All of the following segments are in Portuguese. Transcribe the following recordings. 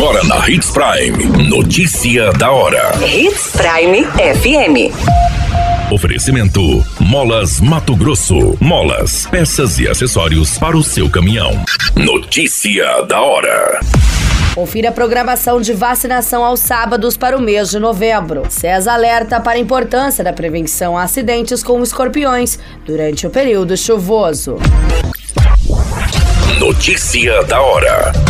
Agora na Hits Prime. Notícia da hora. Hits Prime FM. Oferecimento: Molas Mato Grosso. Molas, peças e acessórios para o seu caminhão. Notícia da hora. Confira a programação de vacinação aos sábados para o mês de novembro. César alerta para a importância da prevenção a acidentes com escorpiões durante o período chuvoso. Notícia da hora.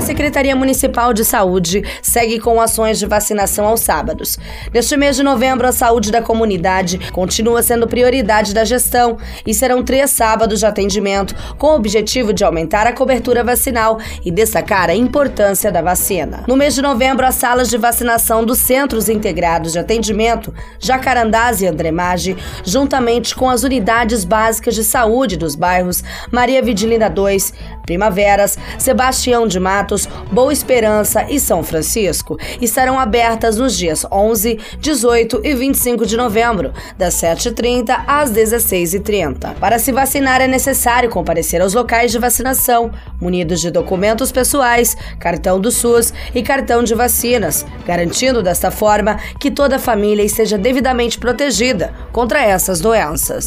A Secretaria Municipal de Saúde segue com ações de vacinação aos sábados. Neste mês de novembro, a saúde da comunidade continua sendo prioridade da gestão e serão três sábados de atendimento com o objetivo de aumentar a cobertura vacinal e destacar a importância da vacina. No mês de novembro, as salas de vacinação dos Centros Integrados de Atendimento, Jacarandás e Andremage, juntamente com as unidades básicas de saúde dos bairros Maria Vidilina 2, Primaveras, Sebastião de Boa Esperança e São Francisco estarão abertas nos dias 11, 18 e 25 de novembro, das 7h30 às 16h30. Para se vacinar é necessário comparecer aos locais de vacinação, munidos de documentos pessoais, cartão do SUS e cartão de vacinas, garantindo desta forma que toda a família esteja devidamente protegida contra essas doenças.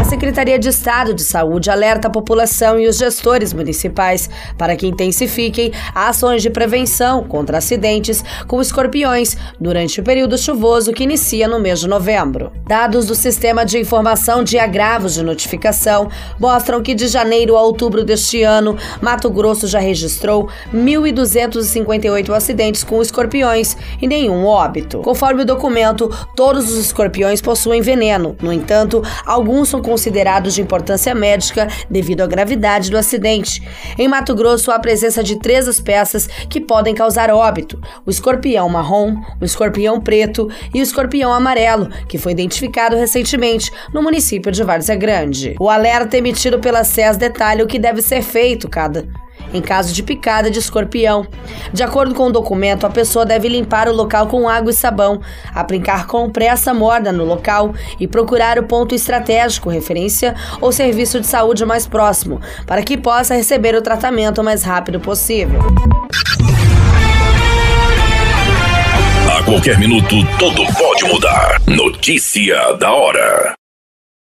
A Secretaria de Estado de Saúde alerta a população e os gestores municipais para que intensifiquem ações de prevenção contra acidentes com escorpiões durante o período chuvoso que inicia no mês de novembro. Dados do Sistema de Informação de Agravos de Notificação mostram que de janeiro a outubro deste ano, Mato Grosso já registrou 1.258 acidentes com escorpiões e nenhum óbito. Conforme o documento, todos os escorpiões possuem veneno. No entanto, alguns são considerados de importância médica devido à gravidade do acidente. Em Mato Grosso, há a presença de três espécies que podem causar óbito: o escorpião marrom, o escorpião preto e o escorpião amarelo, que foi identificado recentemente no município de Várzea Grande. O alerta emitido pela SES detalha o que deve ser feito cada em caso de picada de escorpião. De acordo com o documento, a pessoa deve limpar o local com água e sabão, aplicar compressa morna no local e procurar o ponto estratégico, referência ou serviço de saúde mais próximo, para que possa receber o tratamento o mais rápido possível. A qualquer minuto, tudo pode mudar. Notícia da hora.